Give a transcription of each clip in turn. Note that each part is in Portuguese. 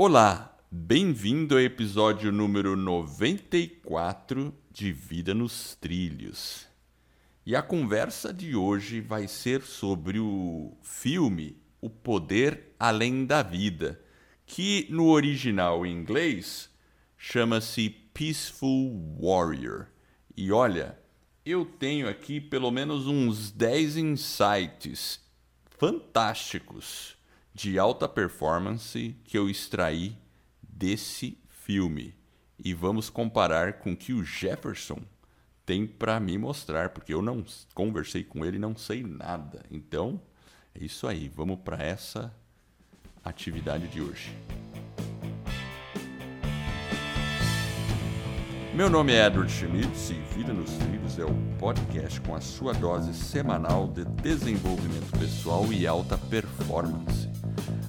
Olá, bem-vindo ao episódio número 94 de Vida nos Trilhos. E a conversa de hoje vai ser sobre o filme O Poder Além da Vida, que no original em inglês chama-se Peaceful Warrior. E olha, eu tenho aqui pelo menos uns 10 insights fantásticos de alta performance que eu extraí desse filme. E vamos comparar com o que o Jefferson tem para me mostrar, porque eu não conversei com ele não sei nada. Então, é isso aí, vamos para essa atividade de hoje. Meu nome é Edward Schmitz e Vida nos Trilhos é o podcast com a sua dose semanal de desenvolvimento pessoal e alta performance.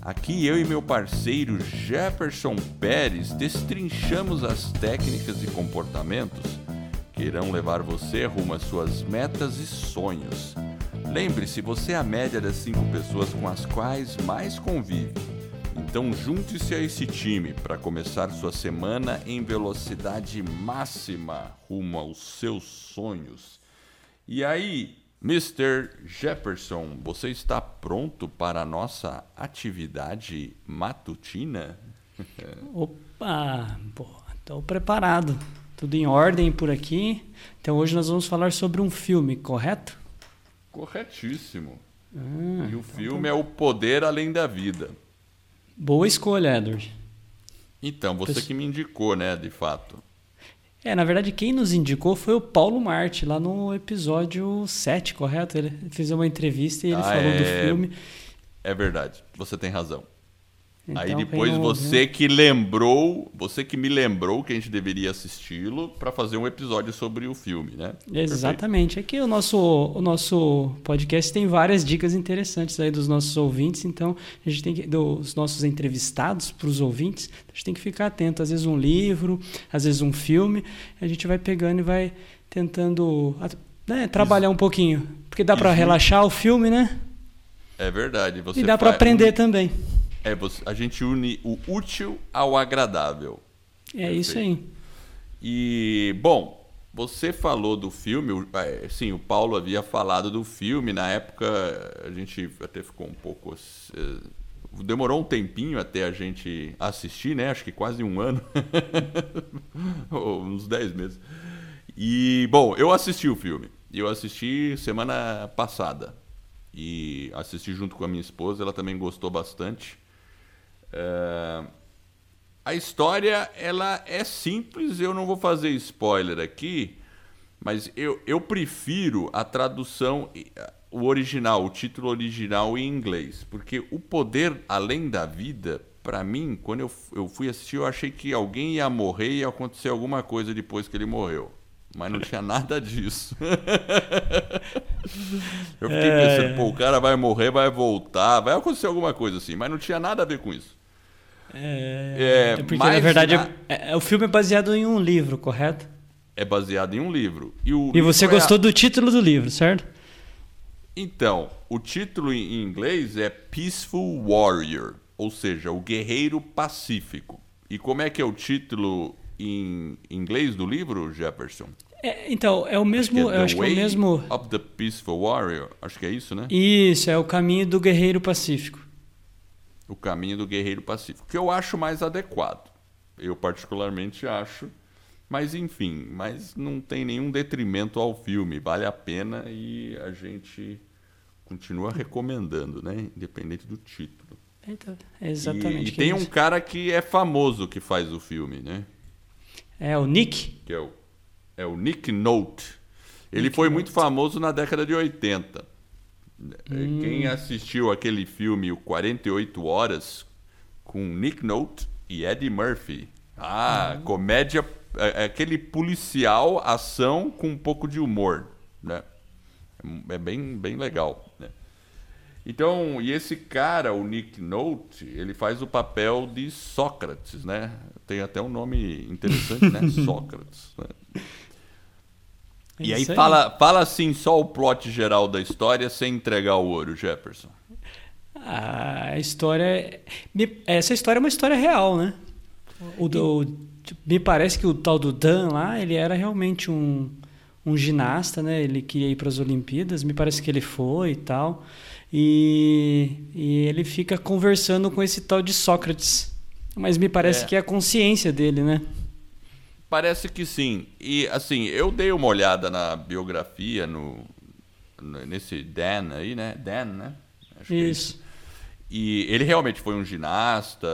Aqui eu e meu parceiro Jefferson Pérez destrinchamos as técnicas e comportamentos que irão levar você rumo às suas metas e sonhos. Lembre-se, você é a média das cinco pessoas com as quais mais convive. Então junte-se a esse time para começar sua semana em velocidade máxima rumo aos seus sonhos. E aí, Mr. Jefferson, você está pronto para a nossa atividade matutina? Opa, estou preparado. Tudo em ordem por aqui. Então hoje nós vamos falar sobre um filme, correto? Corretíssimo. Ah, e o então filme tá... é O Poder Além da Vida. Boa escolha, Edward. Então, você que me indicou, né, de fato. É, na verdade, quem nos indicou foi o Paulo Marte, lá no episódio 7, correto? Ele fez uma entrevista e ele ah, falou é... do filme. É verdade, você tem razão. Então, Aí depois você que lembrou, você que me lembrou que a gente deveria assisti-lo para fazer um episódio sobre o filme, né? Exatamente. Perfeito. Aqui o nosso, o nosso podcast tem várias dicas interessantes aí dos nossos ouvintes, então a gente tem que dos nossos entrevistados para os ouvintes, a gente tem que ficar atento. Às vezes um livro, às vezes um filme, a gente vai pegando e vai tentando né, trabalhar Isso. um pouquinho, porque dá para relaxar o filme, né? É verdade. Você e dá para aprender também. É, a gente une o útil ao agradável. É Perfeito. isso aí. E, bom, você falou do filme, é, sim, o Paulo havia falado do filme, na época a gente até ficou um pouco. É, demorou um tempinho até a gente assistir, né? Acho que quase um ano. uns 10 meses. E, bom, eu assisti o filme. Eu assisti semana passada. E assisti junto com a minha esposa, ela também gostou bastante. É... A história ela é simples, eu não vou fazer spoiler aqui, mas eu, eu prefiro a tradução, o original, o título original em inglês, porque o poder além da vida, para mim, quando eu, eu fui assistir, eu achei que alguém ia morrer e ia acontecer alguma coisa depois que ele morreu. Mas não tinha nada disso. eu fiquei é, pensando, pô, o cara vai morrer, vai voltar, vai acontecer alguma coisa assim, mas não tinha nada a ver com isso. É, é, porque na verdade na... É, é, o filme é baseado em um livro, correto? É baseado em um livro. E, o e você gostou a... do título do livro, certo? Então, o título em inglês é Peaceful Warrior, ou seja, o guerreiro pacífico. E como é que é o título em inglês do livro, Jefferson? É, então, é o mesmo. Acho, é, eu acho que é o mesmo. Of the Peaceful Warrior. Acho que é isso, né? Isso, é o caminho do guerreiro pacífico o caminho do guerreiro pacífico, que eu acho mais adequado. Eu particularmente acho, mas enfim, mas não tem nenhum detrimento ao filme, vale a pena e a gente continua recomendando, né, independente do título. Então, exatamente. E, e tem é um cara que é famoso que faz o filme, né? É o Nick? Que é o, é o Nick Note. Ele Nick foi Note. muito famoso na década de 80. Hum. Quem assistiu aquele filme, o 48 Horas, com Nick Note e Eddie Murphy. Ah, hum. comédia, é, é aquele policial, ação com um pouco de humor, né? É bem, bem legal, né? Então, e esse cara, o Nick Note, ele faz o papel de Sócrates, né? Tem até um nome interessante, né? Sócrates. Né? E aí, aí, Fala, fala assim só o plot geral da história sem entregar o ouro, Jefferson. A história. Essa história é uma história real, né? O, o, me parece que o tal do Dan lá, ele era realmente um, um ginasta, né? Ele queria ir para as Olimpíadas, me parece que ele foi e tal. E, e ele fica conversando com esse tal de Sócrates. Mas me parece é. que é a consciência dele, né? Parece que sim. E assim, eu dei uma olhada na biografia, no, nesse Dan aí, né? Dan, né? Acho é isso. É e ele realmente foi um ginasta,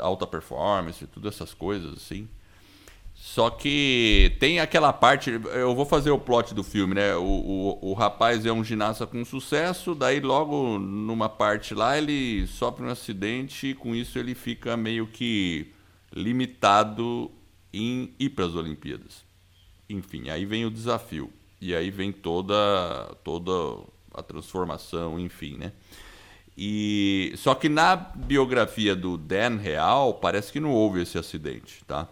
alta performance, todas essas coisas assim. Só que tem aquela parte, eu vou fazer o plot do filme, né? O, o, o, rapaz é um ginasta com sucesso, daí logo numa parte lá ele sofre um acidente e com isso ele fica meio que limitado em ir para as Olimpíadas. Enfim, aí vem o desafio. E aí vem toda, toda a transformação, enfim, né? E só que na biografia do Dan Real parece que não houve esse acidente, tá?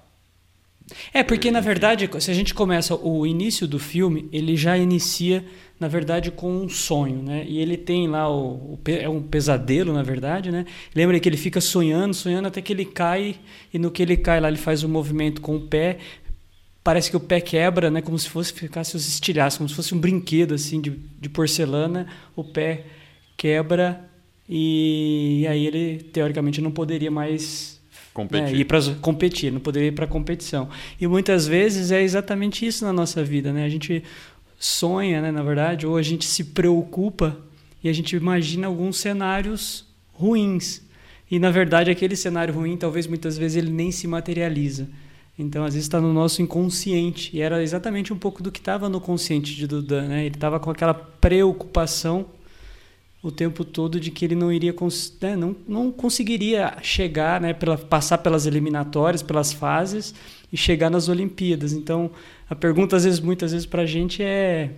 É, porque na verdade, se a gente começa o início do filme, ele já inicia, na verdade, com um sonho, né? E ele tem lá o, o é um pesadelo, na verdade, né? Lembra que ele fica sonhando, sonhando até que ele cai e no que ele cai lá ele faz um movimento com o pé, parece que o pé quebra, né? Como se fosse ficasse os estilhaços, como se fosse um brinquedo assim de, de porcelana, o pé quebra e aí ele teoricamente não poderia mais Competir. Né, ir para competir, não poderia ir para competição. E muitas vezes é exatamente isso na nossa vida, né? A gente sonha, né, na verdade, ou a gente se preocupa e a gente imagina alguns cenários ruins. E na verdade aquele cenário ruim, talvez muitas vezes ele nem se materializa. Então, às vezes está no nosso inconsciente. E era exatamente um pouco do que estava no consciente de Dudan, né? Ele estava com aquela preocupação o tempo todo de que ele não iria né, não, não conseguiria chegar, né, pela, passar pelas eliminatórias, pelas fases e chegar nas Olimpíadas. Então, a pergunta às vezes, muitas vezes para a gente é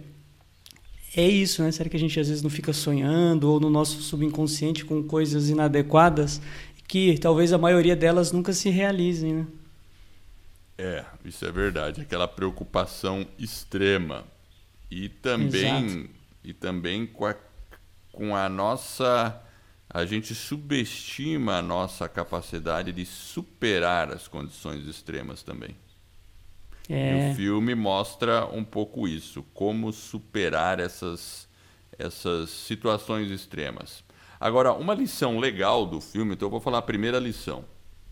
é isso, né? Será que a gente às vezes não fica sonhando ou no nosso subconsciente com coisas inadequadas que talvez a maioria delas nunca se realizem, né? É, isso é verdade, aquela preocupação extrema e também Exato. e também com a com a nossa. A gente subestima a nossa capacidade de superar as condições extremas também. É. E o filme mostra um pouco isso, como superar essas, essas situações extremas. Agora, uma lição legal do filme, então eu vou falar a primeira lição.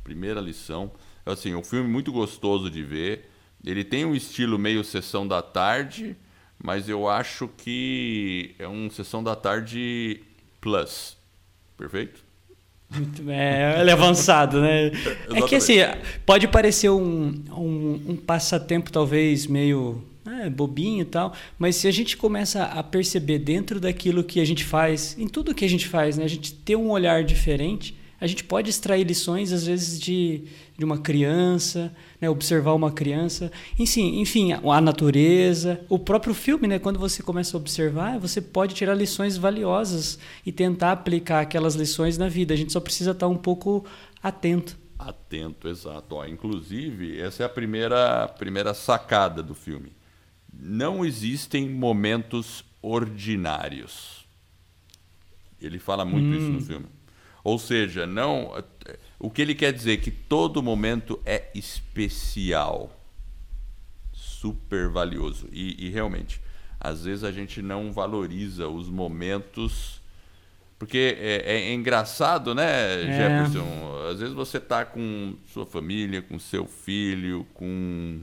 Primeira lição, assim, um filme muito gostoso de ver. Ele tem um estilo meio sessão da tarde, mas eu acho que é um sessão da tarde plus. Perfeito? É, ele é avançado, né? é que assim, pode parecer um, um, um passatempo talvez meio é, bobinho e tal, mas se a gente começa a perceber dentro daquilo que a gente faz, em tudo que a gente faz, né, a gente ter um olhar diferente, a gente pode extrair lições, às vezes, de, de uma criança, né? observar uma criança, enfim, enfim, a natureza, o próprio filme, né? quando você começa a observar, você pode tirar lições valiosas e tentar aplicar aquelas lições na vida. A gente só precisa estar um pouco atento. Atento, exato. Ó, inclusive, essa é a primeira, primeira sacada do filme. Não existem momentos ordinários. Ele fala muito hum. isso no hum. filme. Ou seja, não. O que ele quer dizer é que todo momento é especial, super valioso. E, e realmente, às vezes a gente não valoriza os momentos. Porque é, é engraçado, né, é. Jefferson? Às vezes você está com sua família, com seu filho, com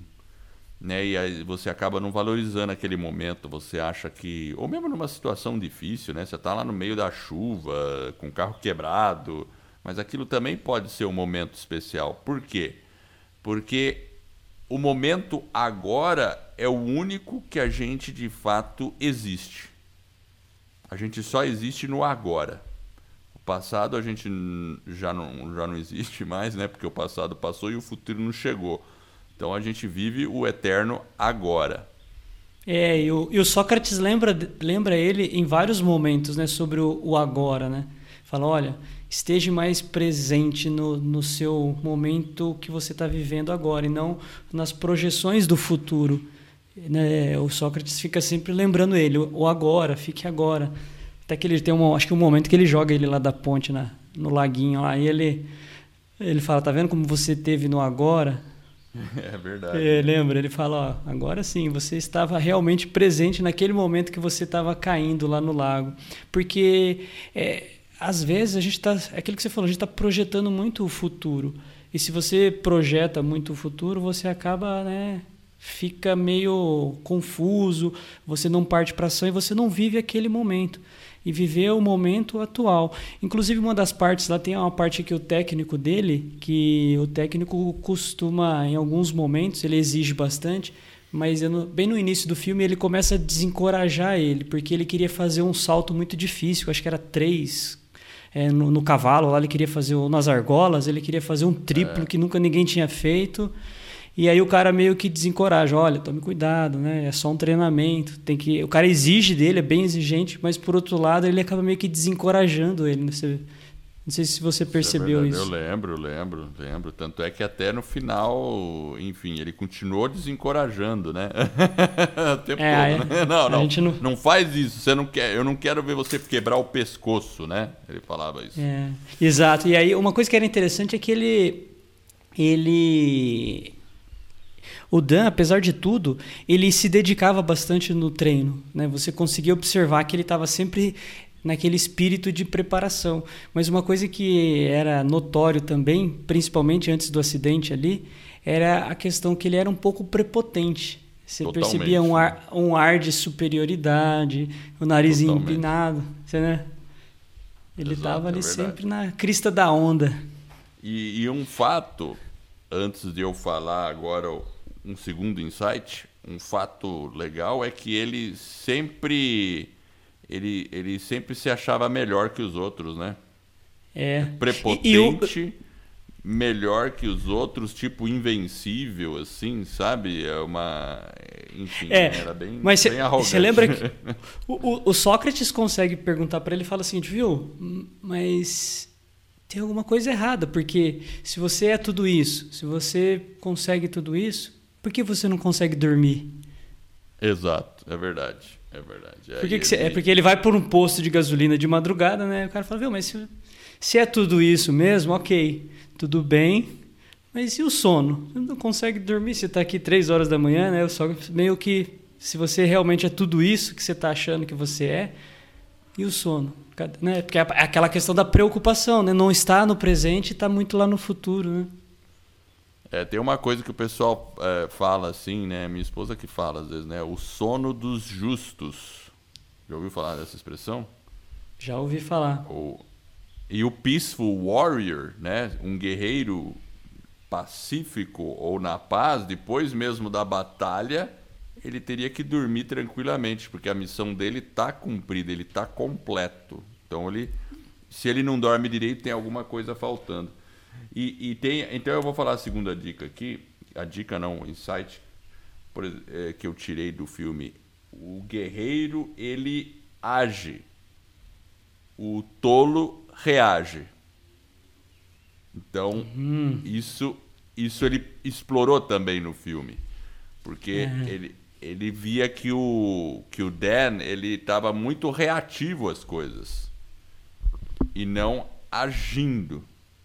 né? E aí você acaba não valorizando aquele momento, você acha que, ou mesmo numa situação difícil, né? Você está lá no meio da chuva, com o carro quebrado, mas aquilo também pode ser um momento especial. Por quê? Porque o momento agora é o único que a gente de fato existe. A gente só existe no agora. O passado a gente já não, já não existe mais, né? Porque o passado passou e o futuro não chegou. Então a gente vive o eterno agora. É, e o, e o Sócrates lembra, lembra ele em vários momentos né, sobre o, o agora. Né? Fala: olha, esteja mais presente no, no seu momento que você está vivendo agora e não nas projeções do futuro. Né? O Sócrates fica sempre lembrando ele: o agora, fique agora. Até que ele tem um, acho que um momento que ele joga ele lá da ponte na, no laguinho lá, e ele ele fala, tá vendo como você teve no agora? É verdade. É, lembra? Ele fala, ó, agora sim, você estava realmente presente naquele momento que você estava caindo lá no lago. Porque é, às vezes a gente está, é aquilo que você falou, a gente está projetando muito o futuro. E se você projeta muito o futuro, você acaba, né, fica meio confuso, você não parte para ação e você não vive aquele momento e viver o momento atual. Inclusive, uma das partes lá tem uma parte que o técnico dele, que o técnico costuma, em alguns momentos, ele exige bastante, mas bem no início do filme ele começa a desencorajar ele, porque ele queria fazer um salto muito difícil, acho que era três. É, no, no, cavalo lá ele queria fazer nas argolas ele queria fazer um triplo é. que nunca ninguém tinha feito e aí o cara meio que desencoraja, olha, tome cuidado, né? É só um treinamento, tem que, o cara exige dele, é bem exigente, mas por outro lado ele acaba meio que desencorajando ele. Né? Você, não sei se você percebeu isso. É isso. Eu lembro, lembro, lembro. Tanto é que até no final, enfim, ele continuou desencorajando, né? o tempo é, todo, né? Não, não, não, não faz isso. Você não quer, eu não quero ver você quebrar o pescoço, né? Ele falava isso. É, exato. E aí uma coisa que era interessante é que ele ele o Dan, apesar de tudo, ele se dedicava bastante no treino. Né? Você conseguia observar que ele estava sempre naquele espírito de preparação. Mas uma coisa que era notório também, principalmente antes do acidente ali, era a questão que ele era um pouco prepotente. Você Totalmente. percebia um ar, um ar de superioridade, o nariz Totalmente. empinado. Você, né? Ele estava ali é sempre na crista da onda. E, e um fato, antes de eu falar agora um segundo insight, um fato legal é que ele sempre ele, ele sempre se achava melhor que os outros, né? É. Prepotente, melhor que os outros, tipo invencível, assim, sabe? É uma. Enfim, é, era bem, mas bem arrogante. Você lembra que o, o, Sócrates consegue perguntar para ele e fala assim: viu, mas tem alguma coisa errada, porque se você é tudo isso, se você consegue tudo isso, por que você não consegue dormir? Exato, é verdade. É verdade. Por que que você, é porque ele vai por um posto de gasolina de madrugada, né? O cara fala, viu, mas se, se é tudo isso mesmo, ok, tudo bem. Mas e o sono? Você não consegue dormir, você está aqui três horas da manhã, né? Só meio que se você realmente é tudo isso que você está achando que você é, e o sono? Né? Porque é aquela questão da preocupação, né? Não está no presente e está muito lá no futuro, né? É, tem uma coisa que o pessoal é, fala assim, né? Minha esposa que fala às vezes, né? O sono dos justos. Já ouviu falar dessa expressão? Já ouvi falar. O, e o peaceful warrior, né? Um guerreiro pacífico ou na paz, depois mesmo da batalha, ele teria que dormir tranquilamente, porque a missão dele está cumprida, ele está completo. Então ele, se ele não dorme direito, tem alguma coisa faltando. E, e, tem, então eu vou falar a segunda dica aqui, a dica não, o insight por, é, que eu tirei do filme. O guerreiro ele age, o tolo reage. Então uhum. isso isso ele explorou também no filme, porque uhum. ele ele via que o que o Dan ele estava muito reativo às coisas e não agindo,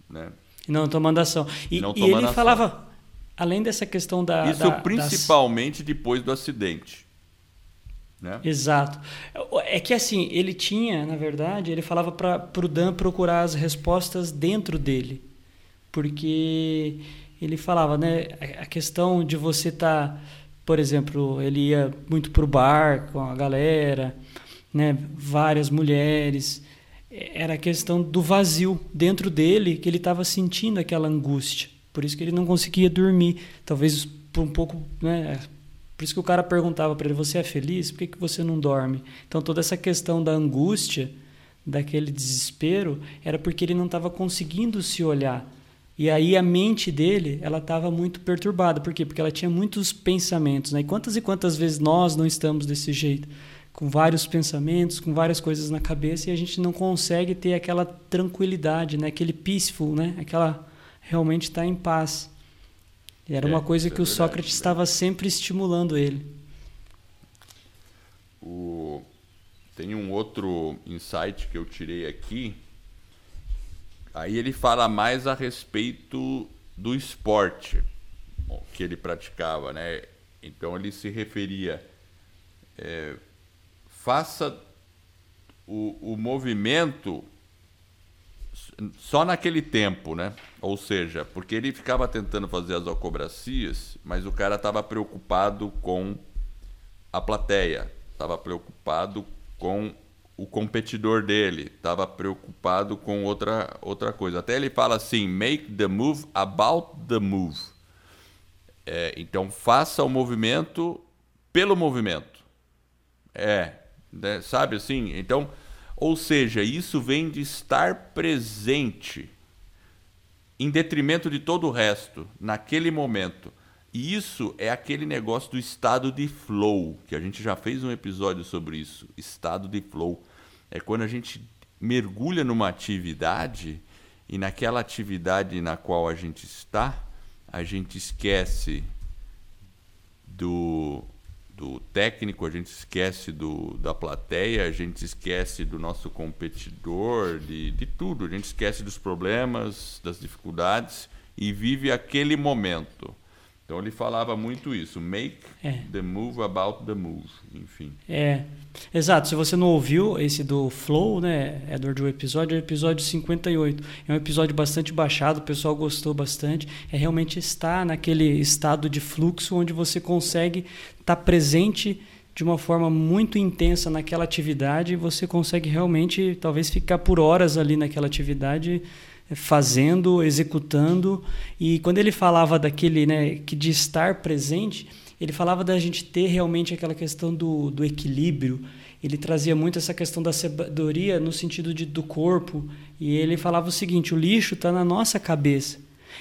né? Não tomando ação. E, não e ele falava, além dessa questão da. Isso da, principalmente das... depois do acidente. Né? Exato. É que assim, ele tinha, na verdade, ele falava para o Dan procurar as respostas dentro dele. Porque ele falava, né? A questão de você estar. Tá, por exemplo, ele ia muito para o bar com a galera, né? várias mulheres era a questão do vazio dentro dele, que ele estava sentindo aquela angústia. Por isso que ele não conseguia dormir. Talvez por um pouco, né? Por isso que o cara perguntava para ele: "Você é feliz? Por que, que você não dorme?" Então toda essa questão da angústia, daquele desespero, era porque ele não estava conseguindo se olhar. E aí a mente dele, ela estava muito perturbada. Por quê? Porque ela tinha muitos pensamentos. Né? E quantas e quantas vezes nós não estamos desse jeito? Com vários pensamentos, com várias coisas na cabeça e a gente não consegue ter aquela tranquilidade, né? aquele peaceful, né? aquela realmente estar tá em paz. E era é, uma coisa que é o Sócrates estava sempre estimulando ele. O... tem um outro insight que eu tirei aqui. Aí ele fala mais a respeito do esporte que ele praticava, né? Então ele se referia, é, faça o, o movimento só naquele tempo, né? Ou seja, porque ele ficava tentando fazer as alcobracias, mas o cara estava preocupado com a plateia, estava preocupado com o competidor dele, estava preocupado com outra, outra coisa. Até ele fala assim: make the move about the move. É, então faça o movimento pelo movimento. É, né, sabe assim? Então, ou seja, isso vem de estar presente em detrimento de todo o resto naquele momento. E isso é aquele negócio do estado de flow, que a gente já fez um episódio sobre isso. Estado de flow. É quando a gente mergulha numa atividade e naquela atividade na qual a gente está, a gente esquece do, do técnico, a gente esquece do, da plateia, a gente esquece do nosso competidor, de, de tudo. A gente esquece dos problemas, das dificuldades e vive aquele momento. Então ele falava muito isso, make é. the move about the move, enfim. É, exato. Se você não ouviu esse do Flow, né, Edward, o episódio é o episódio 58. É um episódio bastante baixado, o pessoal gostou bastante. É realmente estar naquele estado de fluxo onde você consegue estar presente de uma forma muito intensa naquela atividade e você consegue realmente, talvez, ficar por horas ali naquela atividade fazendo, executando. E quando ele falava daquele, né, que de estar presente, ele falava da gente ter realmente aquela questão do, do equilíbrio. Ele trazia muito essa questão da sabedoria no sentido de, do corpo. E ele falava o seguinte: o lixo está na nossa cabeça.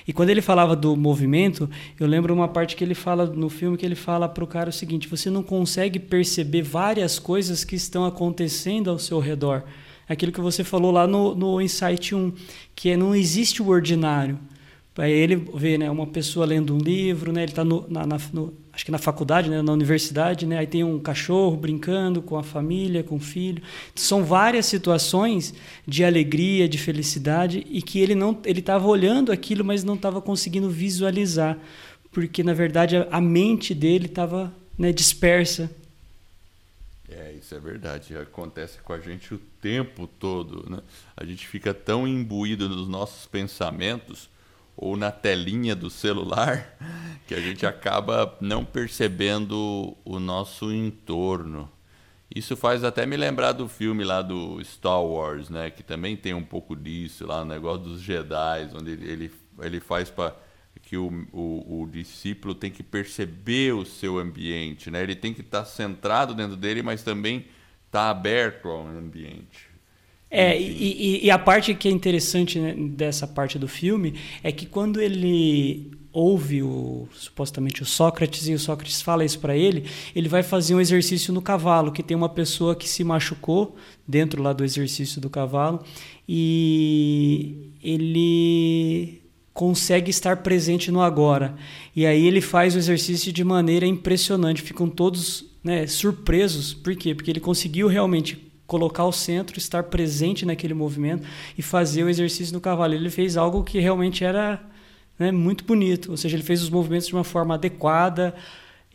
E quando ele falava do movimento, eu lembro uma parte que ele fala no filme que ele fala para o cara o seguinte: você não consegue perceber várias coisas que estão acontecendo ao seu redor aquilo que você falou lá no, no Insight 1, que é não existe o ordinário. Aí ele vê né, uma pessoa lendo um livro, né, ele está na, na acho que na faculdade, né, na universidade, né, aí tem um cachorro brincando com a família, com o filho. São várias situações de alegria, de felicidade e que ele não ele estava olhando aquilo, mas não estava conseguindo visualizar, porque na verdade a, a mente dele estava né, dispersa isso é verdade. Acontece com a gente o tempo todo. Né? A gente fica tão imbuído nos nossos pensamentos ou na telinha do celular que a gente acaba não percebendo o nosso entorno. Isso faz até me lembrar do filme lá do Star Wars, né? Que também tem um pouco disso lá, o negócio dos Jedi, onde ele, ele faz para que o, o, o, discípulo tem que perceber o seu ambiente, né? Ele tem que estar centrado dentro dele, mas também estar tá aberto ao ambiente. É, e, e, a parte que é interessante né, dessa parte do filme é que quando ele ouve o, supostamente o Sócrates e o Sócrates fala isso para ele, ele vai fazer um exercício no cavalo, que tem uma pessoa que se machucou dentro lá do exercício do cavalo e ele consegue estar presente no agora. E aí ele faz o exercício de maneira impressionante, ficam todos né, surpresos. Por quê? Porque ele conseguiu realmente colocar o centro, estar presente naquele movimento e fazer o exercício no cavalo. Ele fez algo que realmente era né, muito bonito, ou seja, ele fez os movimentos de uma forma adequada.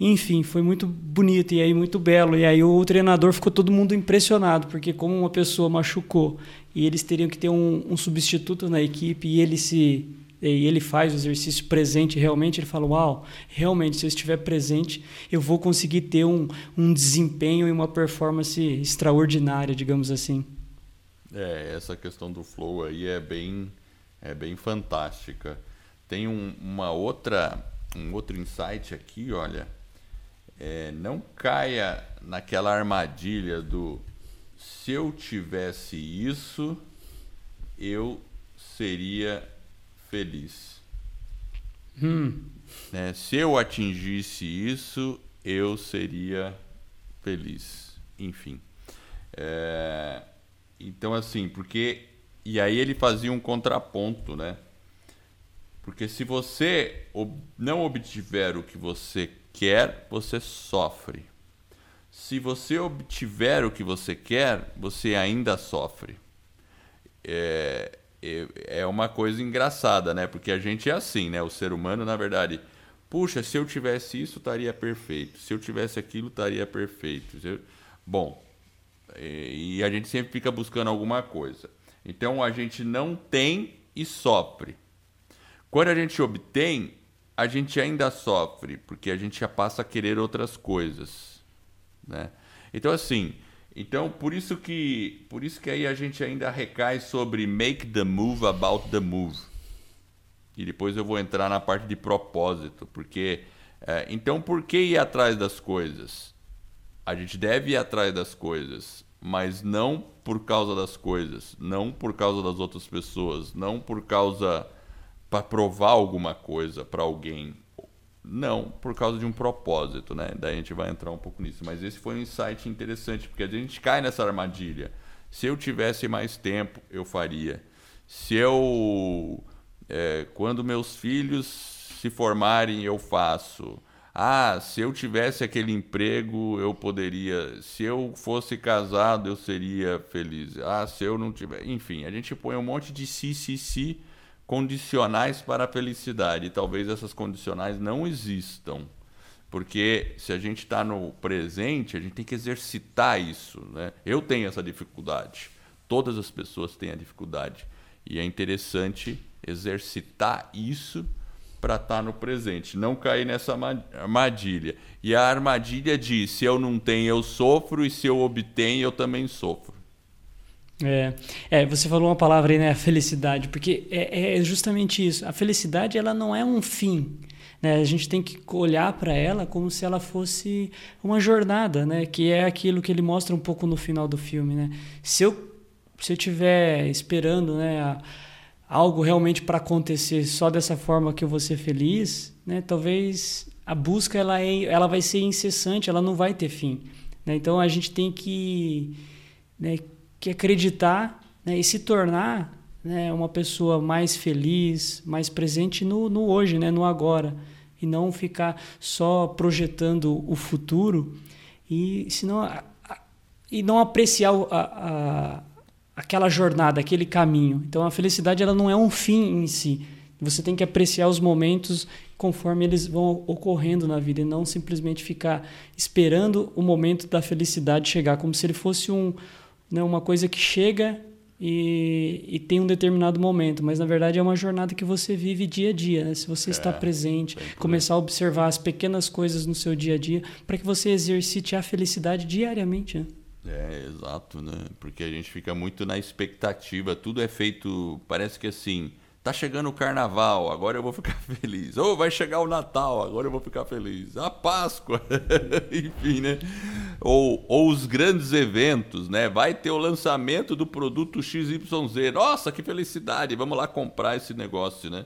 Enfim, foi muito bonito e aí muito belo. E aí o treinador ficou todo mundo impressionado, porque como uma pessoa machucou e eles teriam que ter um, um substituto na equipe e ele se e ele faz o exercício presente realmente, ele fala: Uau, realmente, se eu estiver presente, eu vou conseguir ter um, um desempenho e uma performance extraordinária, digamos assim. É, essa questão do flow aí é bem, é bem fantástica. Tem um, uma outra, um outro insight aqui, olha. É, não caia naquela armadilha do se eu tivesse isso, eu seria feliz. Hum. Né? Se eu atingisse isso, eu seria feliz. Enfim. É... Então, assim, porque. E aí ele fazia um contraponto, né? Porque se você não obtiver o que você quer, você sofre. se você obtiver o que você quer, você ainda sofre. É, é, uma coisa engraçada, né? Porque a gente é assim, né? O ser humano, na verdade, puxa, se eu tivesse isso, estaria perfeito. Se eu tivesse aquilo, estaria perfeito. Eu... Bom, e a gente sempre fica buscando alguma coisa. Então a gente não tem e sofre. Quando a gente obtém, a gente ainda sofre, porque a gente já passa a querer outras coisas, né? Então assim, então por isso que por isso que aí a gente ainda recai sobre make the move about the move. E depois eu vou entrar na parte de propósito, porque é, então por que ir atrás das coisas? A gente deve ir atrás das coisas, mas não por causa das coisas, não por causa das outras pessoas, não por causa para provar alguma coisa para alguém. Não, por causa de um propósito, né? Daí a gente vai entrar um pouco nisso. Mas esse foi um insight interessante, porque a gente cai nessa armadilha. Se eu tivesse mais tempo, eu faria. Se eu. É, quando meus filhos se formarem, eu faço. Ah, se eu tivesse aquele emprego, eu poderia. Se eu fosse casado, eu seria feliz. Ah, se eu não tiver. Enfim, a gente põe um monte de si, si, si condicionais para a felicidade. E talvez essas condicionais não existam. Porque se a gente está no presente, a gente tem que exercitar isso. Né? Eu tenho essa dificuldade. Todas as pessoas têm a dificuldade. E é interessante exercitar isso para estar tá no presente, não cair nessa armadilha. E a armadilha diz: se eu não tenho, eu sofro, e se eu obtenho, eu também sofro. É, é, você falou uma palavra aí, né? Felicidade, porque é, é justamente isso. A felicidade ela não é um fim. Né? A gente tem que olhar para ela como se ela fosse uma jornada, né? Que é aquilo que ele mostra um pouco no final do filme, né? Se eu se eu tiver esperando, né? A, algo realmente para acontecer só dessa forma que eu vou ser feliz, né? Talvez a busca ela é, ela vai ser incessante, ela não vai ter fim. Né? Então a gente tem que né, que acreditar né, e se tornar né, uma pessoa mais feliz, mais presente no, no hoje, né, no agora, e não ficar só projetando o futuro e senão e não apreciar a, a, aquela jornada, aquele caminho. Então a felicidade ela não é um fim em si. Você tem que apreciar os momentos conforme eles vão ocorrendo na vida e não simplesmente ficar esperando o momento da felicidade chegar como se ele fosse um né, uma coisa que chega e, e, tem um determinado momento, mas na verdade é uma jornada que você vive dia a dia. Né? Se você é, está presente, começar a observar as pequenas coisas no seu dia a dia, para que você exercite a felicidade diariamente. Né? É, exato, né? Porque a gente fica muito na expectativa, tudo é feito, parece que assim, tá chegando o carnaval, agora eu vou ficar feliz. Ou vai chegar o Natal, agora eu vou ficar feliz. A Páscoa, enfim, né? Ou, ou os grandes eventos, né? Vai ter o lançamento do produto XYZ. Nossa, que felicidade! Vamos lá comprar esse negócio, né?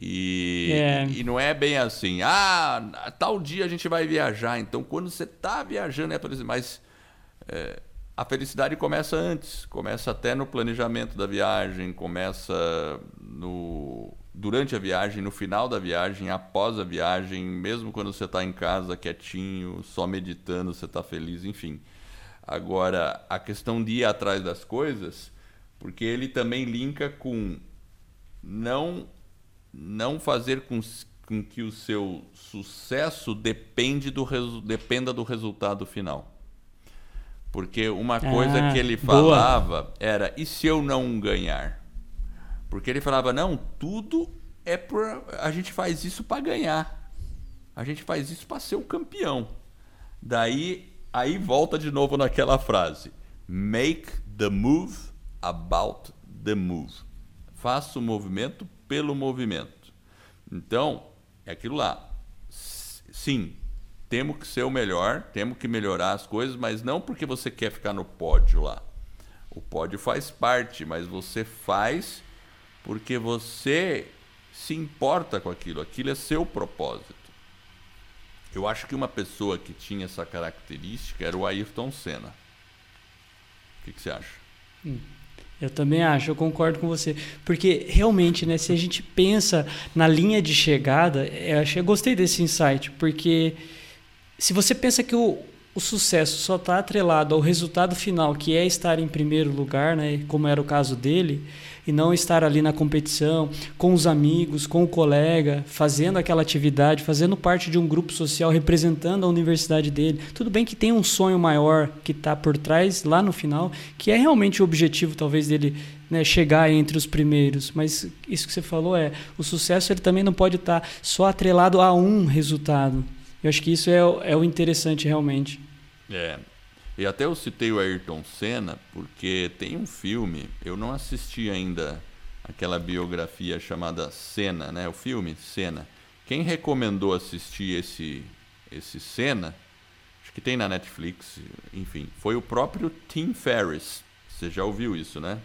E, é. e não é bem assim. Ah, tal dia a gente vai viajar. Então, quando você tá viajando, é por mas é, a felicidade começa antes, começa até no planejamento da viagem, começa no durante a viagem, no final da viagem, após a viagem, mesmo quando você está em casa quietinho, só meditando, você está feliz, enfim. Agora, a questão de ir atrás das coisas, porque ele também linka com não não fazer com, com que o seu sucesso depende do, dependa do resultado final. Porque uma coisa ah, que ele falava boa. era: e se eu não ganhar? Porque ele falava: não, tudo é por. A gente faz isso para ganhar. A gente faz isso para ser o campeão. Daí, aí volta de novo naquela frase: make the move about the move. Faça o movimento pelo movimento. Então, é aquilo lá. Sim, temos que ser o melhor, temos que melhorar as coisas, mas não porque você quer ficar no pódio lá. O pódio faz parte, mas você faz porque você se importa com aquilo, aquilo é seu propósito. Eu acho que uma pessoa que tinha essa característica era o Ayrton Senna. O que, que você acha? Hum. Eu também acho, eu concordo com você. Porque realmente, né, se a gente pensa na linha de chegada, eu, achei, gostei desse insight, porque se você pensa que o, o sucesso só está atrelado ao resultado final, que é estar em primeiro lugar, né, como era o caso dele, e não estar ali na competição, com os amigos, com o colega, fazendo aquela atividade, fazendo parte de um grupo social, representando a universidade dele. Tudo bem que tem um sonho maior que está por trás, lá no final, que é realmente o objetivo, talvez, dele né, chegar entre os primeiros. Mas isso que você falou é, o sucesso ele também não pode estar tá só atrelado a um resultado. Eu acho que isso é, é o interessante realmente. É, e até eu citei o Ayrton Senna porque tem um filme, eu não assisti ainda aquela biografia chamada Senna, né? O filme Senna. Quem recomendou assistir esse esse Senna, acho que tem na Netflix, enfim, foi o próprio Tim Ferriss. Você já ouviu isso, né?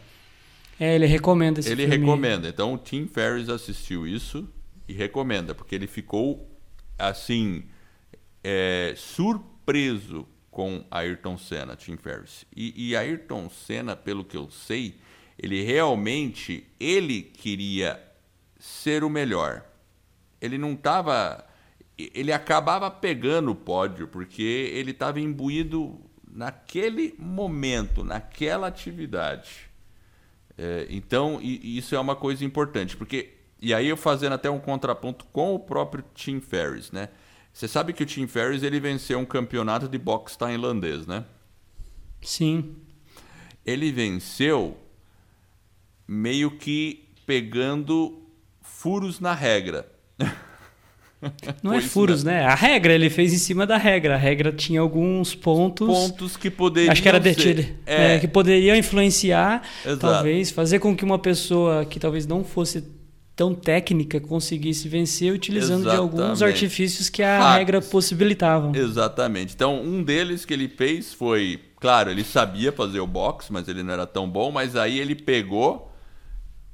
É, ele recomenda esse ele filme. Ele recomenda. Então o Tim Ferriss assistiu isso e recomenda, porque ele ficou assim é, surpreso com Ayrton Senna, Tim Ferriss. E, e Ayrton Senna, pelo que eu sei, ele realmente ele queria ser o melhor. Ele não estava, ele acabava pegando o pódio porque ele estava imbuído naquele momento, naquela atividade. É, então e, isso é uma coisa importante, porque e aí eu fazendo até um contraponto com o próprio Tim Ferriss, né? Você sabe que o Tim Ferriss ele venceu um campeonato de boxe tailandês, né? Sim. Ele venceu meio que pegando furos na regra. Não é furos, né? A regra ele fez em cima da regra. A regra tinha alguns pontos. Pontos que poderiam. Acho que era detido. É. É, que poderiam influenciar, Exato. talvez, fazer com que uma pessoa que talvez não fosse tão técnica conseguisse vencer utilizando Exatamente. de alguns artifícios que a regra possibilitavam. Exatamente. Então, um deles que ele fez foi, claro, ele sabia fazer o boxe, mas ele não era tão bom, mas aí ele pegou,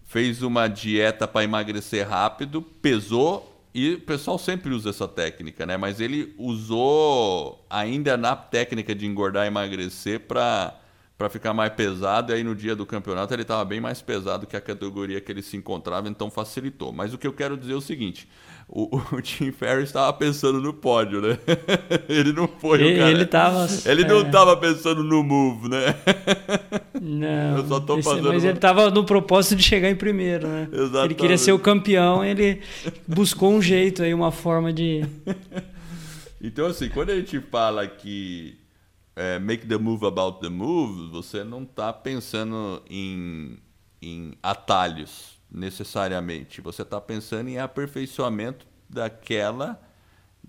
fez uma dieta para emagrecer rápido, pesou e o pessoal sempre usa essa técnica, né? Mas ele usou ainda na técnica de engordar e emagrecer para para ficar mais pesado. E aí no dia do campeonato ele estava bem mais pesado que a categoria que ele se encontrava, então facilitou. Mas o que eu quero dizer é o seguinte: o, o Tim Ferriss estava pensando no pódio, né? ele não foi ele, o cara. Ele, tava, ele é... não estava pensando no move, né? Não. Eu só tô esse, fazendo. Mas ele estava no propósito de chegar em primeiro, né? Exatamente. Ele queria ser o campeão, ele buscou um jeito aí, uma forma de. Então, assim, quando a gente fala que é, make the move about the move, você não está pensando em, em atalhos necessariamente. Você está pensando em aperfeiçoamento daquela,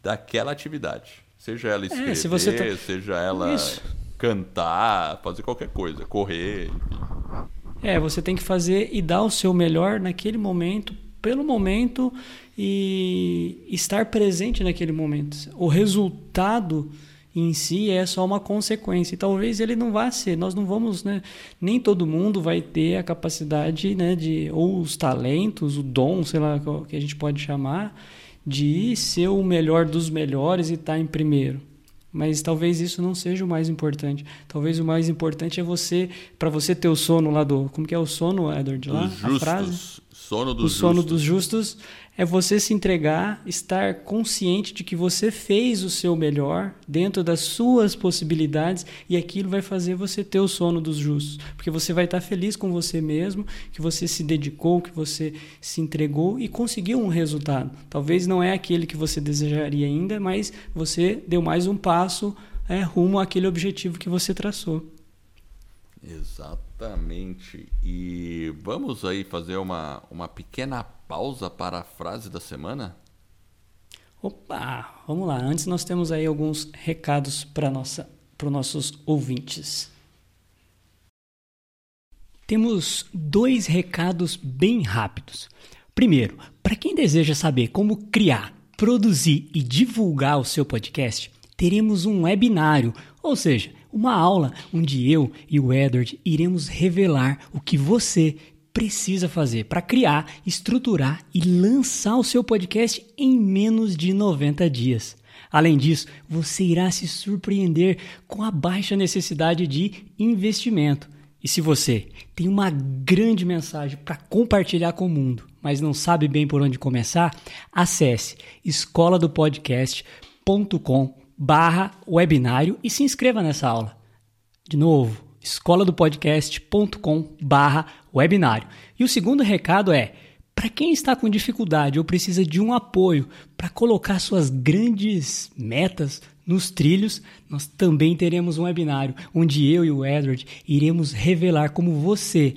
daquela atividade. Seja ela escrever, é, se você tá... seja ela Isso. cantar, fazer qualquer coisa, correr, enfim. É, você tem que fazer e dar o seu melhor naquele momento, pelo momento e estar presente naquele momento. O resultado em si é só uma consequência. E talvez ele não vá ser. Nós não vamos, né? Nem todo mundo vai ter a capacidade, né? De ou os talentos, o dom, sei lá, que a gente pode chamar, de ser o melhor dos melhores e estar tá em primeiro. Mas talvez isso não seja o mais importante. Talvez o mais importante é você, para você ter o sono lá do, como que é o sono, Edward lá? Justos. A frase. Sono dos o sono justos. dos justos é você se entregar, estar consciente de que você fez o seu melhor dentro das suas possibilidades e aquilo vai fazer você ter o sono dos justos, porque você vai estar feliz com você mesmo, que você se dedicou, que você se entregou e conseguiu um resultado. Talvez não é aquele que você desejaria ainda, mas você deu mais um passo é, rumo àquele objetivo que você traçou. Exatamente. E vamos aí fazer uma, uma pequena pausa para a frase da semana? Opa, vamos lá. Antes nós temos aí alguns recados para nossa para os nossos ouvintes. Temos dois recados bem rápidos. Primeiro, para quem deseja saber como criar, produzir e divulgar o seu podcast, teremos um webinário, ou seja, uma aula onde eu e o Edward iremos revelar o que você precisa fazer para criar, estruturar e lançar o seu podcast em menos de 90 dias. Além disso, você irá se surpreender com a baixa necessidade de investimento. E se você tem uma grande mensagem para compartilhar com o mundo, mas não sabe bem por onde começar, acesse escola do podcast.com barra webinário e se inscreva nessa aula. De novo, escola do podcast.com barra webinário. E o segundo recado é, para quem está com dificuldade ou precisa de um apoio para colocar suas grandes metas nos trilhos, nós também teremos um webinário onde eu e o Edward iremos revelar como você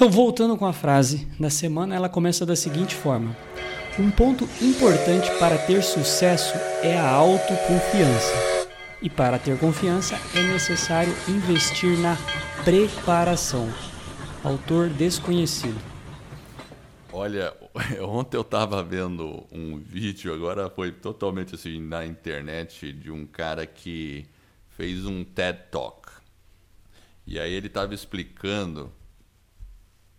Então, voltando com a frase da semana, ela começa da seguinte forma: Um ponto importante para ter sucesso é a autoconfiança. E para ter confiança é necessário investir na preparação. Autor desconhecido. Olha, ontem eu estava vendo um vídeo, agora foi totalmente assim na internet, de um cara que fez um TED Talk. E aí ele estava explicando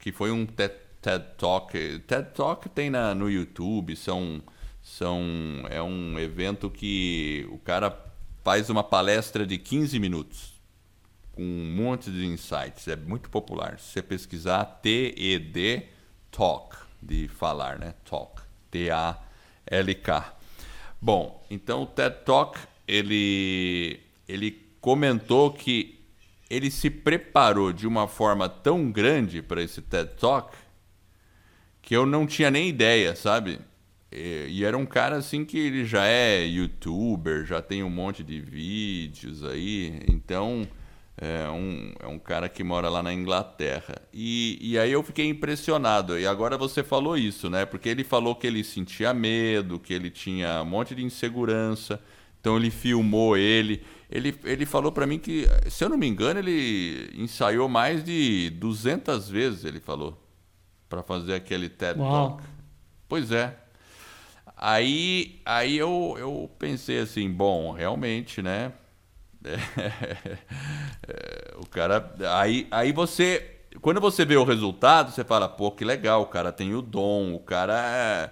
que foi um TED, TED Talk. TED Talk tem na, no YouTube, são, são, é um evento que o cara faz uma palestra de 15 minutos com um monte de insights. É muito popular. Se você pesquisar TED Talk, de falar, né? Talk. T-A-L-K. Bom, então o TED Talk, ele, ele comentou que ele se preparou de uma forma tão grande para esse TED Talk que eu não tinha nem ideia, sabe? E, e, era um cara assim que ele já é youtuber, já tem um monte de vídeos aí, então é um, é um cara que mora lá na Inglaterra. E, e aí eu fiquei impressionado. E agora você falou isso, né? Porque ele falou que ele sentia medo, que ele tinha um monte de insegurança. Então ele filmou ele. Ele, ele falou para mim que, se eu não me engano, ele ensaiou mais de 200 vezes, ele falou, para fazer aquele TED Uau. Talk. Pois é. Aí, aí eu, eu pensei assim, bom, realmente, né? É, o cara. Aí, aí você. Quando você vê o resultado, você fala, pô, que legal, o cara tem o dom, o cara.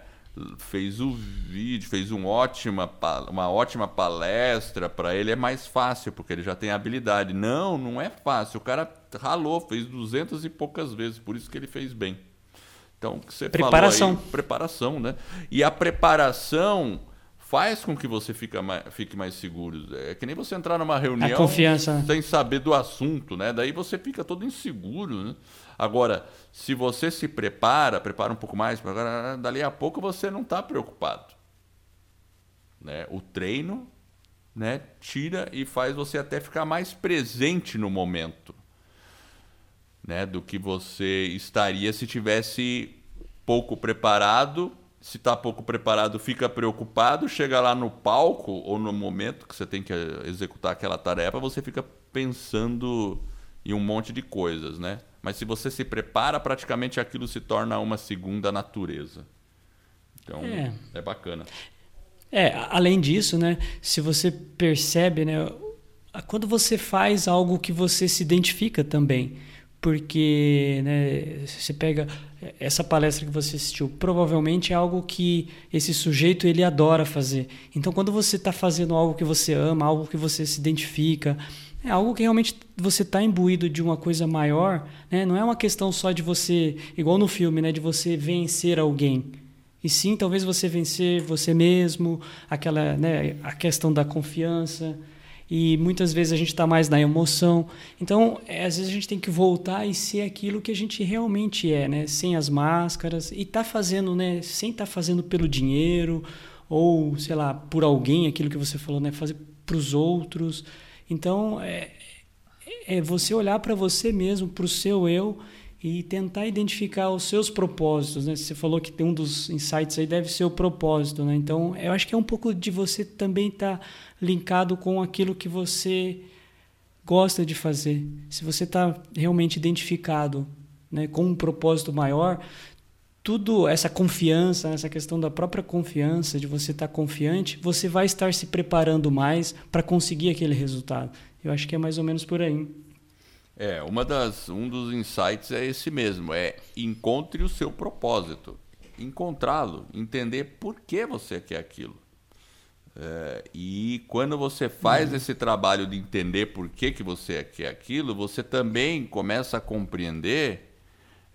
Fez o vídeo, fez um ótima, uma ótima palestra, para ele é mais fácil, porque ele já tem habilidade. Não, não é fácil. O cara ralou, fez duzentas e poucas vezes, por isso que ele fez bem. Então, que você preparação. falou aí, preparação, né? E a preparação faz com que você fique mais, fique mais seguro. É que nem você entrar numa reunião confiança. sem saber do assunto, né? Daí você fica todo inseguro, né? Agora, se você se prepara, prepara um pouco mais, dali a pouco você não está preocupado. Né? O treino né, tira e faz você até ficar mais presente no momento né, do que você estaria se tivesse pouco preparado. Se está pouco preparado, fica preocupado, chega lá no palco ou no momento que você tem que executar aquela tarefa, você fica pensando em um monte de coisas, né? Mas se você se prepara, praticamente aquilo se torna uma segunda natureza. Então, é, é bacana. É, além disso, né, se você percebe, né, quando você faz algo que você se identifica também, porque né, você pega essa palestra que você assistiu, provavelmente é algo que esse sujeito ele adora fazer. Então, quando você está fazendo algo que você ama, algo que você se identifica, é algo que realmente você está imbuído de uma coisa maior, né? não é uma questão só de você, igual no filme, né? de você vencer alguém. E sim, talvez você vencer você mesmo, aquela, né? a questão da confiança. E muitas vezes a gente está mais na emoção. Então, é, às vezes a gente tem que voltar e ser aquilo que a gente realmente é, né? sem as máscaras. E tá fazendo, né? sem estar tá fazendo pelo dinheiro, ou, sei lá, por alguém, aquilo que você falou, né? fazer para os outros. Então, é, é você olhar para você mesmo, para o seu eu e tentar identificar os seus propósitos. Né? Você falou que tem um dos insights aí deve ser o propósito. Né? Então, eu acho que é um pouco de você também estar tá linkado com aquilo que você gosta de fazer. Se você está realmente identificado né, com um propósito maior, tudo essa confiança, essa questão da própria confiança, de você estar confiante, você vai estar se preparando mais para conseguir aquele resultado. Eu acho que é mais ou menos por aí. É, uma das, um dos insights é esse mesmo, é encontre o seu propósito. Encontrá-lo, entender por que você quer aquilo. É, e quando você faz uhum. esse trabalho de entender por que, que você quer aquilo, você também começa a compreender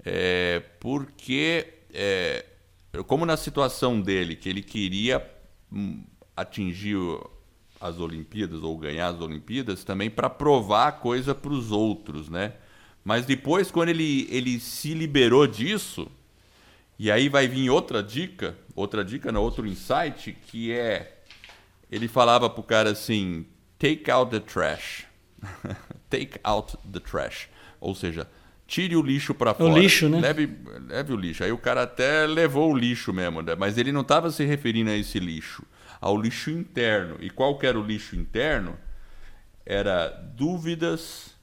é, porque, é, como na situação dele, que ele queria hum, atingir as Olimpíadas ou ganhar as Olimpíadas também para provar a coisa para os outros, né? Mas depois, quando ele, ele se liberou disso, e aí vai vir outra dica, outra dica, não, outro insight, que é ele falava pro cara assim: take out the trash. take out the trash. Ou seja, tire o lixo para fora. O lixo, né? Leve, leve o lixo. Aí o cara até levou o lixo mesmo, né? mas ele não estava se referindo a esse lixo, ao lixo interno. E qual que era o lixo interno? Era dúvidas,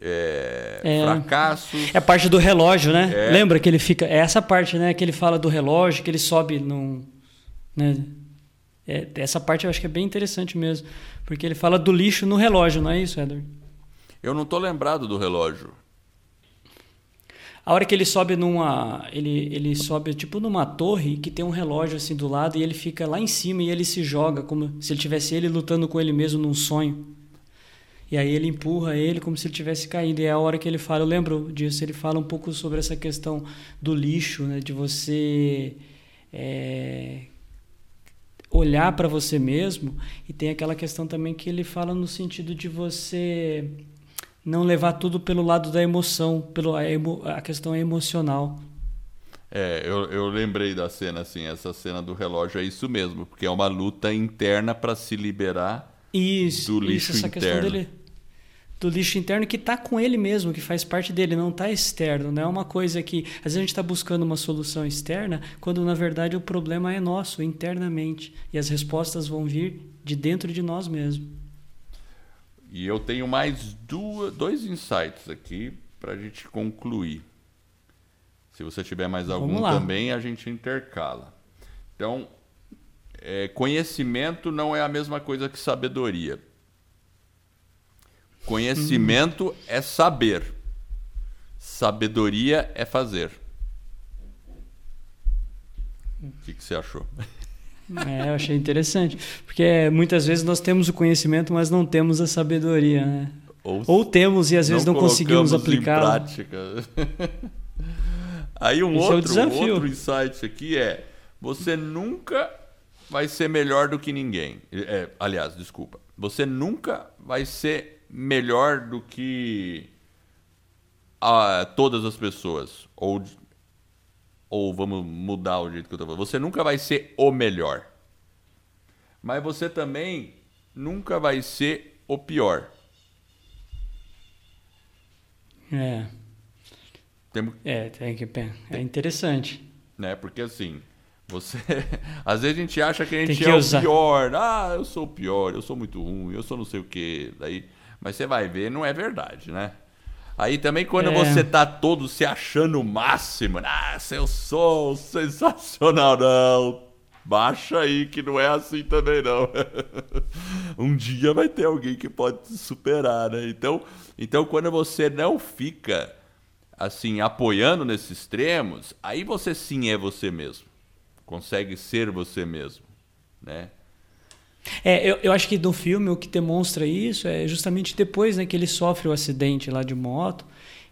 é, é, fracassos. É a parte do relógio, né? É. Lembra que ele fica. É essa parte, né? Que ele fala do relógio, que ele sobe num. Né? É, essa parte eu acho que é bem interessante mesmo. Porque ele fala do lixo no relógio, não é isso, Edward? Eu não tô lembrado do relógio. A hora que ele sobe numa. Ele, ele sobe tipo numa torre que tem um relógio assim do lado e ele fica lá em cima e ele se joga, como se ele tivesse ele lutando com ele mesmo num sonho. E aí ele empurra ele como se ele tivesse caído. E é a hora que ele fala, eu lembro disso, ele fala um pouco sobre essa questão do lixo, né? de você é, olhar para você mesmo e tem aquela questão também que ele fala no sentido de você não levar tudo pelo lado da emoção, pelo a, emo, a questão emocional. É, eu, eu lembrei da cena assim, essa cena do relógio é isso mesmo, porque é uma luta interna para se liberar isso, do lixo isso, essa interno. Questão dele, do lixo interno que está com ele mesmo, que faz parte dele, não está externo. Não é uma coisa que. Às vezes a gente está buscando uma solução externa, quando na verdade o problema é nosso, internamente. E as respostas vão vir de dentro de nós mesmos. E eu tenho mais duas, dois insights aqui para a gente concluir. Se você tiver mais algum também, a gente intercala. Então, é, conhecimento não é a mesma coisa que sabedoria. Conhecimento é saber. Sabedoria é fazer. O que, que você achou? É, eu achei interessante. Porque muitas vezes nós temos o conhecimento, mas não temos a sabedoria. Né? Ou, Ou, temos e às vezes não, não conseguimos aplicar. prática. Aí um outro, é outro insight aqui é: você nunca vai ser melhor do que ninguém. É, aliás, desculpa. Você nunca vai ser melhor do que a, todas as pessoas. Ou, ou vamos mudar o jeito que eu tô falando. Você nunca vai ser o melhor. Mas você também nunca vai ser o pior. É. Tem... É, tem que é interessante. Né? Porque assim, você, às vezes a gente acha que a gente que é usar. o pior. Ah, eu sou o pior, eu sou muito ruim, eu sou não sei o quê. Daí mas você vai ver, não é verdade, né? Aí também quando é. você tá todo se achando o máximo, ah, eu sou sensacional, não. Baixa aí que não é assim também não. um dia vai ter alguém que pode te superar, né? Então, então quando você não fica assim apoiando nesses extremos, aí você sim é você mesmo. Consegue ser você mesmo, né? É, eu, eu acho que no filme o que demonstra isso é justamente depois né, que ele sofre o acidente lá de moto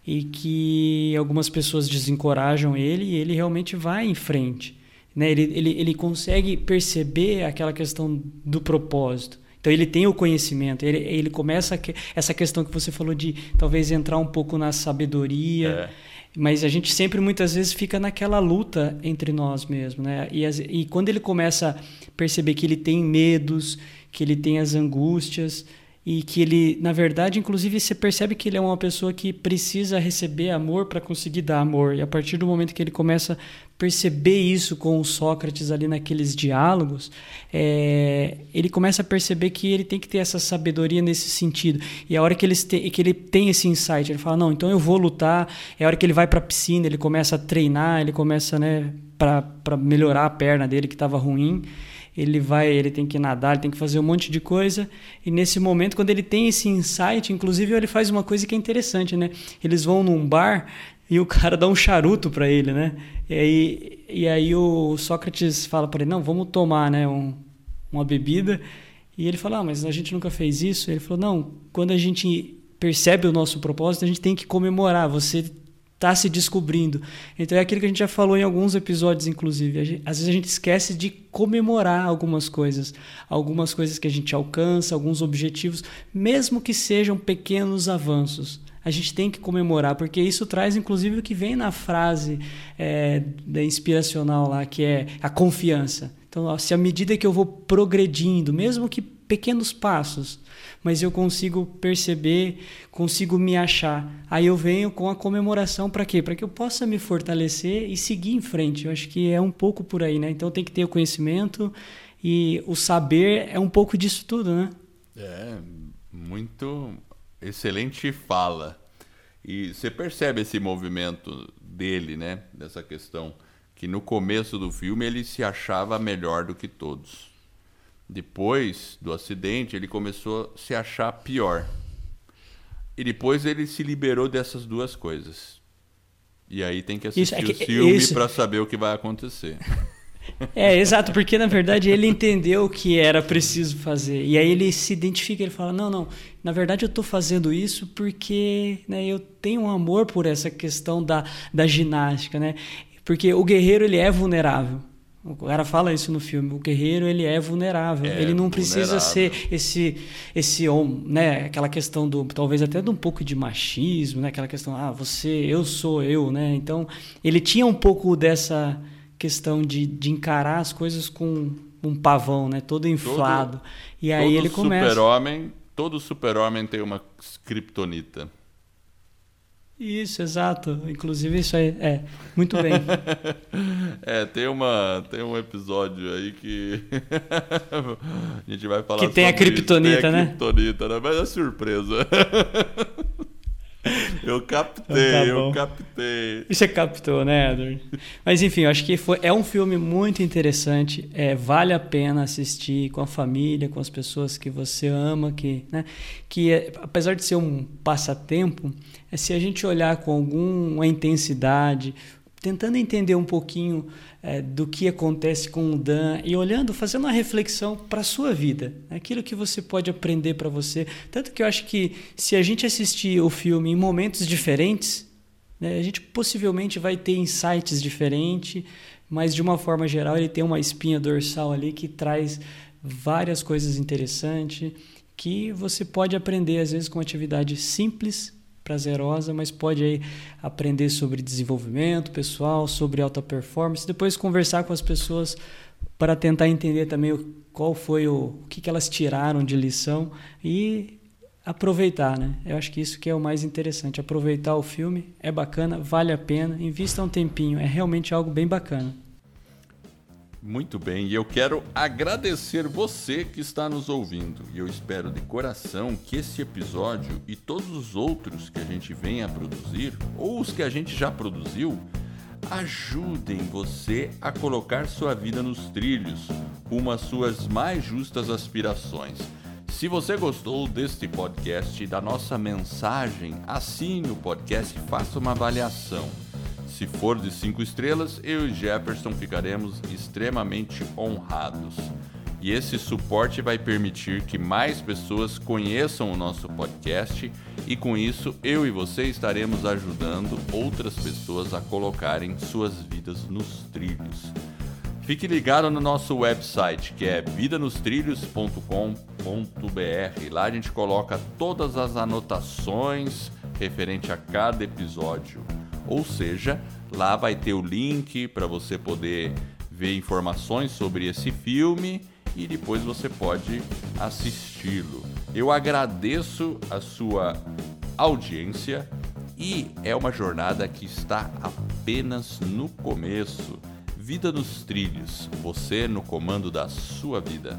e que algumas pessoas desencorajam ele e ele realmente vai em frente. Né? Ele, ele, ele consegue perceber aquela questão do propósito. Então ele tem o conhecimento, ele, ele começa a, essa questão que você falou de talvez entrar um pouco na sabedoria. É. Mas a gente sempre, muitas vezes, fica naquela luta entre nós mesmos. Né? E, as, e quando ele começa a perceber que ele tem medos, que ele tem as angústias, e que ele, na verdade, inclusive você percebe que ele é uma pessoa que precisa receber amor para conseguir dar amor. E a partir do momento que ele começa a perceber isso com o Sócrates ali naqueles diálogos, é, ele começa a perceber que ele tem que ter essa sabedoria nesse sentido. E a hora que ele, tem, que ele tem esse insight, ele fala: Não, então eu vou lutar. É a hora que ele vai para a piscina, ele começa a treinar, ele começa né, para melhorar a perna dele que estava ruim ele vai, ele tem que nadar, ele tem que fazer um monte de coisa. E nesse momento, quando ele tem esse insight, inclusive ele faz uma coisa que é interessante, né? Eles vão num bar e o cara dá um charuto para ele, né? E aí, e aí o Sócrates fala para ele, não, vamos tomar, né, um, uma bebida. E ele fala, ah, mas a gente nunca fez isso. Ele falou, não, quando a gente percebe o nosso propósito, a gente tem que comemorar. Você está se descobrindo. Então é aquilo que a gente já falou em alguns episódios, inclusive. Às vezes a gente esquece de comemorar algumas coisas, algumas coisas que a gente alcança, alguns objetivos, mesmo que sejam pequenos avanços. A gente tem que comemorar, porque isso traz, inclusive, o que vem na frase é, da inspiracional lá, que é a confiança. Então, se à medida que eu vou progredindo, mesmo que pequenos passos, mas eu consigo perceber, consigo me achar. Aí eu venho com a comemoração para quê? Para que eu possa me fortalecer e seguir em frente. Eu acho que é um pouco por aí, né? Então tem que ter o conhecimento e o saber é um pouco disso tudo, né? É, muito excelente fala. E você percebe esse movimento dele, né? Dessa questão que no começo do filme ele se achava melhor do que todos. Depois do acidente, ele começou a se achar pior. E depois ele se liberou dessas duas coisas. E aí tem que assistir é que, o filme para saber o que vai acontecer. É, exato, porque na verdade ele entendeu o que era preciso fazer. E aí ele se identifica, ele fala: "Não, não, na verdade eu estou fazendo isso porque, né, eu tenho um amor por essa questão da, da ginástica, né? Porque o guerreiro ele é vulnerável. O cara fala isso no filme. O guerreiro ele é vulnerável. É ele não precisa ser esse esse homem, né? Aquela questão do talvez até de um pouco de machismo, né? Aquela questão, ah, você, eu sou eu, né? Então ele tinha um pouco dessa questão de, de encarar as coisas com um pavão, né? Todo inflado. Todo, e aí ele começa. Super-homem, todo super-homem tem uma kryptonita. Isso, exato. Inclusive isso aí. É, muito bem. é, tem, uma, tem um episódio aí que a gente vai falar Que tem a criptonita, né? Criptonita, né? Mas é surpresa. Eu captei, então tá eu captei. Você captou, né, Edward? Mas enfim, eu acho que foi, é um filme muito interessante. É, vale a pena assistir com a família, com as pessoas que você ama, que, né, que é, apesar de ser um passatempo, é se a gente olhar com alguma intensidade, tentando entender um pouquinho é, do que acontece com o Dan e olhando, fazendo uma reflexão para a sua vida, né? aquilo que você pode aprender para você. Tanto que eu acho que se a gente assistir o filme em momentos diferentes, né, a gente possivelmente vai ter insights diferentes, mas de uma forma geral ele tem uma espinha dorsal ali que traz várias coisas interessantes que você pode aprender às vezes com atividade simples prazerosa, mas pode aí aprender sobre desenvolvimento pessoal, sobre alta performance, depois conversar com as pessoas para tentar entender também qual foi o, o que, que elas tiraram de lição e aproveitar, né? Eu acho que isso que é o mais interessante, aproveitar o filme, é bacana, vale a pena, invista um tempinho, é realmente algo bem bacana. Muito bem, e eu quero agradecer você que está nos ouvindo. E eu espero de coração que esse episódio e todos os outros que a gente venha a produzir, ou os que a gente já produziu, ajudem você a colocar sua vida nos trilhos, rumo às suas mais justas aspirações. Se você gostou deste podcast da nossa mensagem, assine o podcast e faça uma avaliação. Se for de cinco estrelas, eu e Jefferson ficaremos extremamente honrados. E esse suporte vai permitir que mais pessoas conheçam o nosso podcast e com isso eu e você estaremos ajudando outras pessoas a colocarem suas vidas nos trilhos. Fique ligado no nosso website que é vidanostrilhos.com.br. Lá a gente coloca todas as anotações referente a cada episódio. Ou seja, lá vai ter o link para você poder ver informações sobre esse filme e depois você pode assisti-lo. Eu agradeço a sua audiência e é uma jornada que está apenas no começo. Vida nos trilhos, você no comando da sua vida.